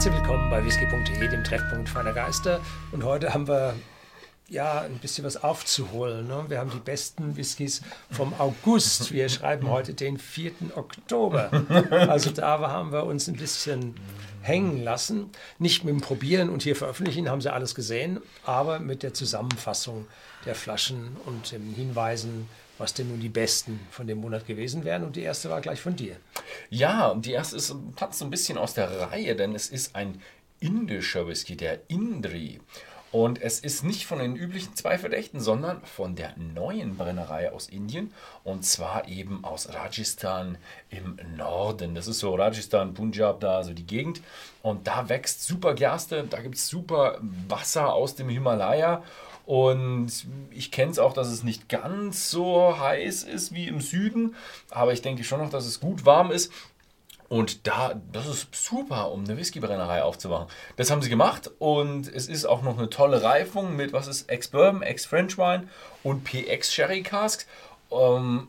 Herzlich willkommen bei whisky.de, dem Treffpunkt feiner Geister. Und heute haben wir ja ein bisschen was aufzuholen. Ne? Wir haben die besten Whiskys vom August. Wir schreiben heute den 4. Oktober. Also da haben wir uns ein bisschen hängen lassen. Nicht mit dem Probieren und hier veröffentlichen, haben Sie alles gesehen, aber mit der Zusammenfassung der Flaschen und den Hinweisen, was denn nun die besten von dem Monat gewesen wären. Und die erste war gleich von dir. Ja, und die erste ist, platzt so ein bisschen aus der Reihe, denn es ist ein indischer Whisky, der Indri. Und es ist nicht von den üblichen zwei Verdächten, sondern von der neuen Brennerei aus Indien. Und zwar eben aus Rajasthan im Norden. Das ist so Rajasthan, Punjab, da so die Gegend. Und da wächst super Gerste, da gibt es super Wasser aus dem Himalaya. Und ich kenne es auch, dass es nicht ganz so heiß ist wie im Süden. Aber ich denke schon noch, dass es gut warm ist. Und da, das ist super, um eine Whiskybrennerei aufzumachen. Das haben sie gemacht und es ist auch noch eine tolle Reifung mit, was ist, Ex-Bourbon, Ex-French Wine und PX Sherry Casks. Ähm,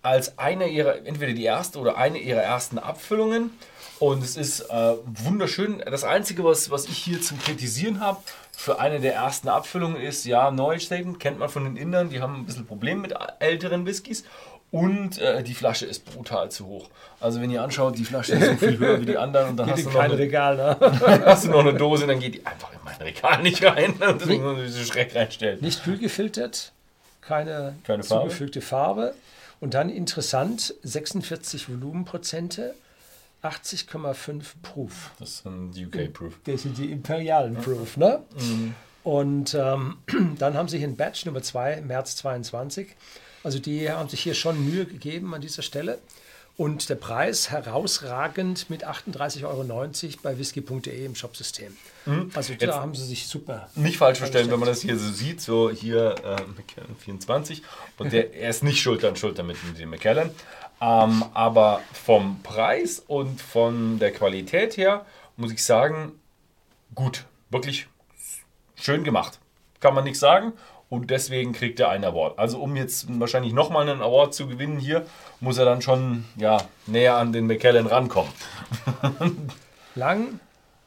als eine ihrer, entweder die erste oder eine ihrer ersten Abfüllungen. Und es ist äh, wunderschön. Das Einzige, was, was ich hier zum Kritisieren habe, für eine der ersten Abfüllungen ist, ja, Neustaden kennt man von den Indern, die haben ein bisschen Probleme mit älteren Whiskys. Und äh, die Flasche ist brutal zu hoch. Also wenn ihr anschaut, die Flasche ist so viel höher wie die anderen und dann hast du, noch eine, Regal, ne? hast du noch eine Dose, dann geht die einfach in mein Regal nicht rein. Deswegen muss man diese Schreck reinstellen. Nicht kühl gefiltert, keine, keine Farbe. zugefügte Farbe. Und dann interessant, 46 Volumenprozente, 80,5 Proof. Das sind die UK-Proof. Das sind die imperialen Proof, ne? Mhm. Und ähm, dann haben sie hier ein Batch Nummer 2, März 22 also die haben sich hier schon Mühe gegeben an dieser Stelle. Und der Preis herausragend mit 38,90 Euro bei whisky.de im Shopsystem. Mhm. Also da Jetzt haben sie sich super. Nicht falsch verstellen, wenn man das hier so sieht, so hier äh, McKellen 24 und der, er ist nicht Schulter an Schulter mit dem McKellen. Ähm, aber vom Preis und von der Qualität her muss ich sagen, gut, wirklich schön gemacht. Kann man nichts sagen und deswegen kriegt er einen Award. Also um jetzt wahrscheinlich nochmal einen Award zu gewinnen hier, muss er dann schon ja, näher an den McKellen rankommen. Lang,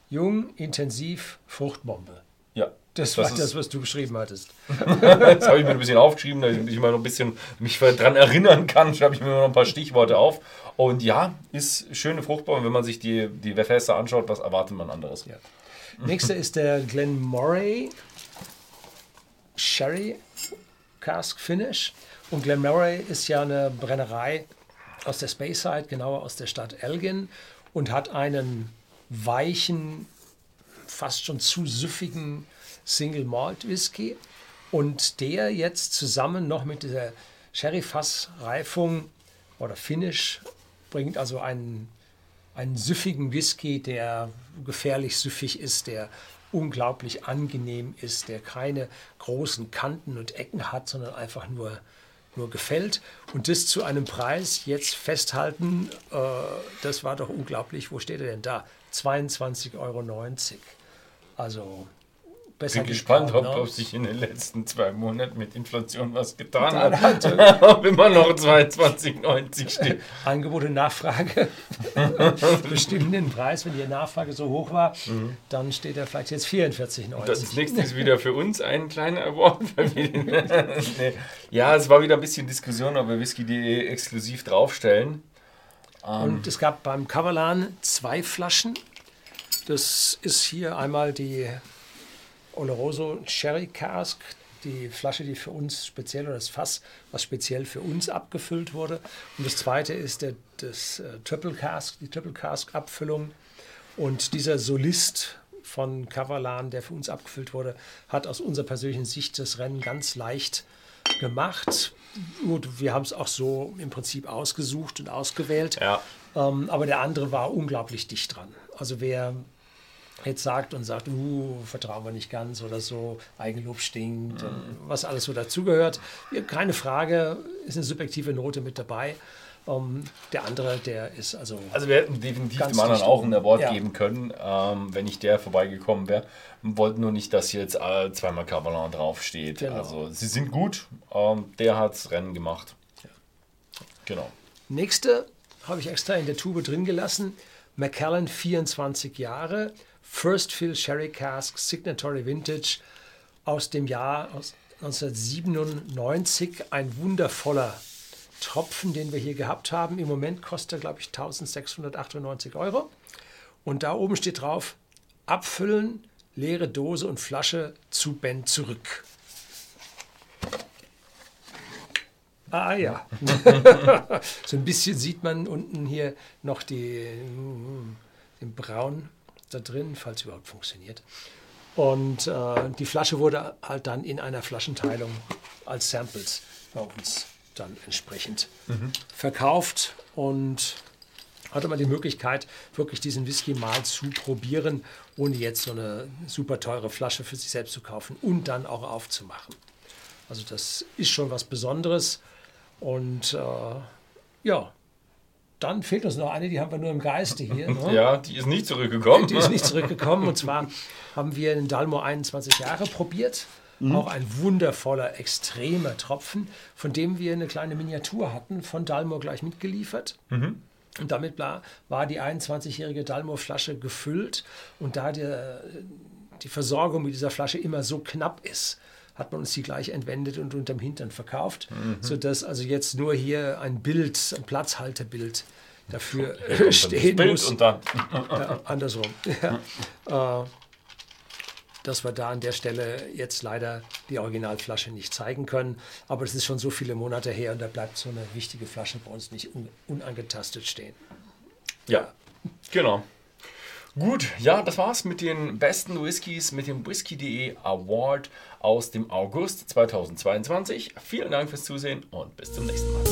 jung, intensiv, Fruchtbombe. Ja. Das, das war das, was du beschrieben hattest. das habe ich mir ein bisschen aufgeschrieben, damit ich mal noch ein bisschen mich daran erinnern kann. Schreibe ich mir noch ein paar Stichworte auf. Und ja, ist schöne Fruchtbombe. Wenn man sich die, die Fässer anschaut, was erwartet man anderes? Ja. Nächster ist der Glen Moray Sherry Cask Finish. Und Glenmoray ist ja eine Brennerei aus der Speyside, genauer aus der Stadt Elgin, und hat einen weichen, fast schon zu süffigen Single Malt Whisky. Und der jetzt zusammen noch mit dieser Sherry-Fass-Reifung oder Finish bringt also einen, einen süffigen Whisky, der gefährlich süffig ist, der unglaublich angenehm ist, der keine großen Kanten und Ecken hat, sondern einfach nur, nur gefällt. Und das zu einem Preis jetzt festhalten, äh, das war doch unglaublich. Wo steht er denn da? 22,90 Euro. Also besser bin gespannt, ob, ob, sich in den letzten zwei Monaten mit Inflation was getan hat. ob immer noch 22,90 steht. Angebot und Nachfrage bestimmen den Preis. Wenn die Nachfrage so hoch war, mhm. dann steht er vielleicht jetzt 44,90. Das nächste ist wieder für uns ein kleiner Award. nee. Ja, es war wieder ein bisschen Diskussion, ob wir whisky.de exklusiv draufstellen. Und um. es gab beim Kavalan zwei Flaschen. Das ist hier einmal die Oloroso Sherry Cask, die Flasche, die für uns speziell, oder das Fass, was speziell für uns abgefüllt wurde. Und das zweite ist der, das äh, Triple Cask, die Triple Cask Abfüllung. Und dieser Solist von Kavalan, der für uns abgefüllt wurde, hat aus unserer persönlichen Sicht das Rennen ganz leicht gemacht. Gut, wir haben es auch so im Prinzip ausgesucht und ausgewählt. Ja. Ähm, aber der andere war unglaublich dicht dran. Also wer jetzt sagt und sagt, uh, vertrauen wir nicht ganz oder so, Eigenlob stinkt, mhm. was alles so dazugehört. Keine Frage, ist eine subjektive Note mit dabei. Um, ähm, der andere, der ist also. Also, wir hätten definitiv dem anderen auch ein Award ja. geben können, ähm, wenn ich der vorbeigekommen wäre. Wollten nur nicht, dass jetzt äh, zweimal Cavalan draufsteht. Genau. Also, sie sind gut. Ähm, der hat's Rennen gemacht. Ja. Genau. Nächste habe ich extra in der Tube drin gelassen. McKellen, 24 Jahre, First Fill Sherry Cask Signatory Vintage aus dem Jahr 1997. Ein wundervoller Tropfen, den wir hier gehabt haben. Im Moment kostet er, glaube ich, 1698 Euro. Und da oben steht drauf, abfüllen, leere Dose und Flasche zu Ben zurück. Ah ja. so ein bisschen sieht man unten hier noch die, den Braun da drin, falls überhaupt funktioniert. Und äh, die Flasche wurde halt dann in einer Flaschenteilung als Samples bei uns dann entsprechend mhm. verkauft und hatte man die Möglichkeit, wirklich diesen Whisky mal zu probieren, ohne jetzt so eine super teure Flasche für sich selbst zu kaufen und dann auch aufzumachen. Also das ist schon was Besonderes. Und äh, ja, dann fehlt uns noch eine, die haben wir nur im Geiste hier. Ne? Ja, die ist nicht zurückgekommen. Die ist nicht zurückgekommen. Und zwar haben wir den Dalmo 21 Jahre probiert. Mhm. Auch ein wundervoller, extremer Tropfen, von dem wir eine kleine Miniatur hatten, von Dalmo gleich mitgeliefert. Mhm. Und damit war die 21-jährige Dalmo-Flasche gefüllt. Und da der, die Versorgung mit dieser Flasche immer so knapp ist, hat man uns die gleich entwendet und unterm Hintern verkauft, mhm. sodass also jetzt nur hier ein Bild, ein Platzhalterbild dafür ja, stehen Bild muss. Und dann. Ja, andersrum. Ja. Äh, dass wir da an der Stelle jetzt leider die Originalflasche nicht zeigen können. Aber es ist schon so viele Monate her und da bleibt so eine wichtige Flasche bei uns nicht un unangetastet stehen. Ja, genau. Gut, ja, das war's mit den besten Whiskys, mit dem Whisky.de Award aus dem August 2022. Vielen Dank fürs Zusehen und bis zum nächsten Mal.